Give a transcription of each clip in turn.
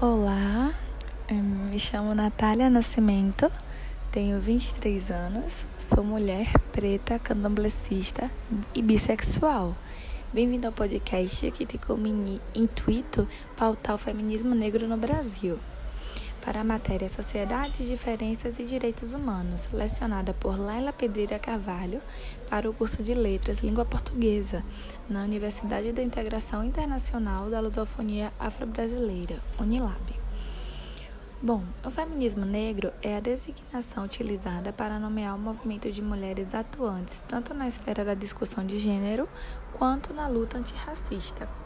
Olá, me chamo Natália Nascimento, tenho 23 anos, sou mulher preta, candomblessista e bissexual. Bem-vindo ao podcast que tem como intuito pautar o feminismo negro no Brasil para a matéria Sociedades, Diferenças e Direitos Humanos, lecionada por Laila Pedreira Carvalho para o curso de Letras Língua Portuguesa na Universidade da Integração Internacional da Lusofonia Afro-Brasileira, Unilab. Bom, o feminismo negro é a designação utilizada para nomear o movimento de mulheres atuantes tanto na esfera da discussão de gênero quanto na luta antirracista.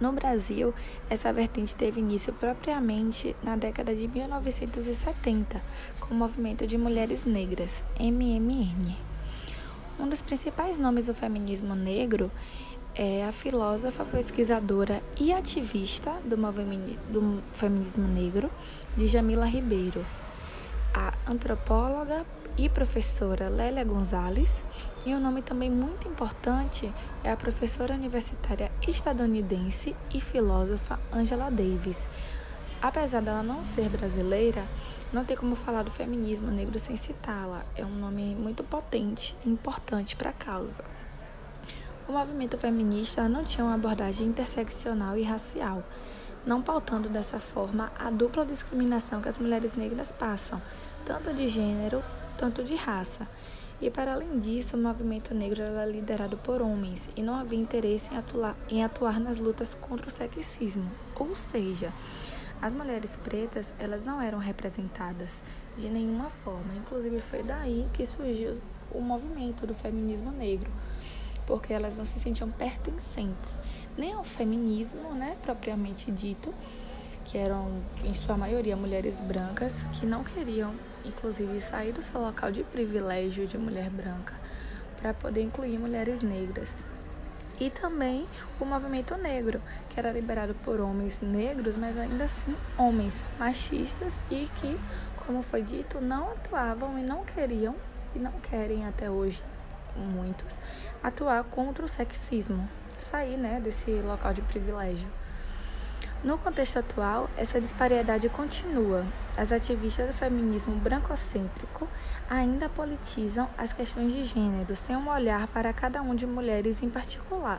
No Brasil, essa vertente teve início propriamente na década de 1970, com o Movimento de Mulheres Negras, MMN. Um dos principais nomes do feminismo negro é a filósofa, pesquisadora e ativista do, do feminismo negro, Djamila Ribeiro, a antropóloga e professora Lélia Gonzalez, e um nome também muito importante é a professora universitária estadunidense e filósofa Angela Davis. Apesar dela não ser brasileira, não tem como falar do feminismo negro sem citá-la. É um nome muito potente e importante para a causa. O movimento feminista não tinha uma abordagem interseccional e racial, não pautando dessa forma a dupla discriminação que as mulheres negras passam, tanto de gênero tanto de raça. E para além disso, o movimento negro era liderado por homens e não havia interesse em atuar, em atuar nas lutas contra o sexismo. Ou seja, as mulheres pretas elas não eram representadas de nenhuma forma. Inclusive foi daí que surgiu o movimento do feminismo negro, porque elas não se sentiam pertencentes nem ao feminismo, né, propriamente dito, que eram em sua maioria mulheres brancas que não queriam inclusive sair do seu local de privilégio de mulher branca para poder incluir mulheres negras. E também o movimento negro, que era liberado por homens negros, mas ainda assim homens machistas e que, como foi dito, não atuavam e não queriam, e não querem até hoje, muitos, atuar contra o sexismo, sair né, desse local de privilégio. No contexto atual, essa disparidade continua. As ativistas do feminismo brancocêntrico ainda politizam as questões de gênero, sem um olhar para cada um de mulheres em particular.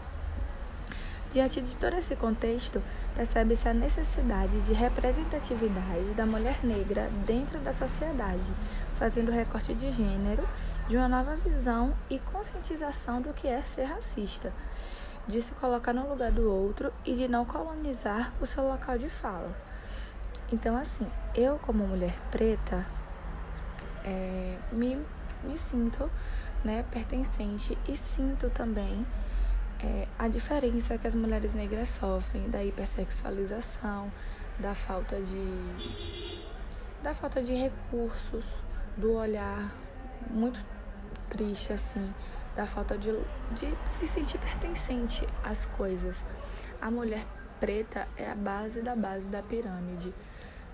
Diante de todo esse contexto, percebe-se a necessidade de representatividade da mulher negra dentro da sociedade, fazendo recorte de gênero, de uma nova visão e conscientização do que é ser racista de se colocar no lugar do outro e de não colonizar o seu local de fala. Então, assim, eu, como mulher preta, é, me, me sinto né, pertencente e sinto também é, a diferença que as mulheres negras sofrem da hipersexualização, da falta de da falta de recursos, do olhar muito triste assim da falta de, de se sentir pertencente às coisas. A mulher preta é a base da base da pirâmide,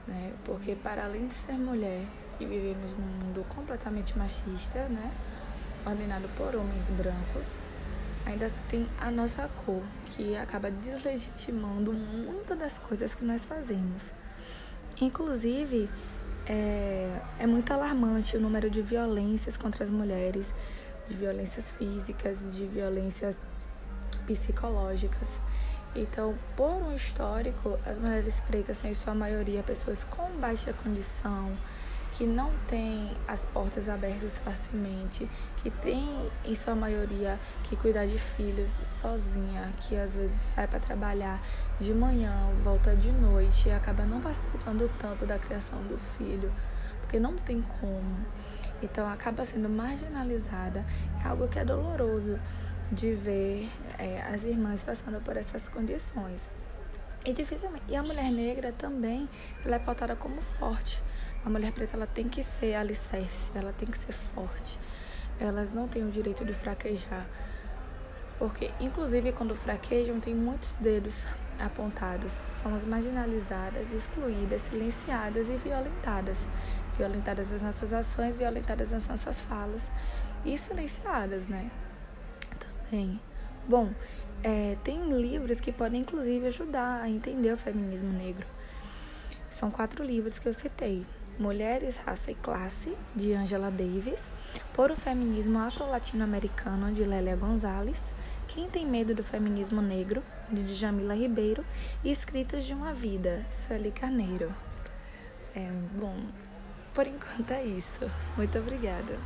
né? Porque para além de ser mulher e vivemos num mundo completamente machista, né? Ordenado por homens brancos, ainda tem a nossa cor, que acaba deslegitimando muitas das coisas que nós fazemos. Inclusive, é, é muito alarmante o número de violências contra as mulheres, de violências físicas, de violências psicológicas. Então, por um histórico, as mulheres pretas são em sua maioria pessoas com baixa condição, que não têm as portas abertas facilmente, que tem em sua maioria que cuidar de filhos sozinha, que às vezes sai para trabalhar de manhã, volta de noite e acaba não participando tanto da criação do filho, porque não tem como. Então acaba sendo marginalizada. É algo que é doloroso de ver é, as irmãs passando por essas condições. E dificilmente. E a mulher negra também, ela é pautada como forte. A mulher preta ela tem que ser alicerce, ela tem que ser forte. Elas não têm o direito de fraquejar. Porque, inclusive, quando fraquejam, tem muitos dedos apontados. Somos marginalizadas, excluídas, silenciadas e violentadas violentadas as nossas ações, violentadas as nossas falas e silenciadas, né? Também. Bom, é, tem livros que podem inclusive ajudar a entender o feminismo negro. São quatro livros que eu citei. Mulheres, Raça e Classe, de Angela Davis, Por o Feminismo Afro-Latino-Americano, de Lélia Gonzalez, Quem Tem Medo do Feminismo Negro, de Djamila Ribeiro, e Escritas de uma Vida, Sueli Carneiro. É, bom, por enquanto é isso. Muito obrigada.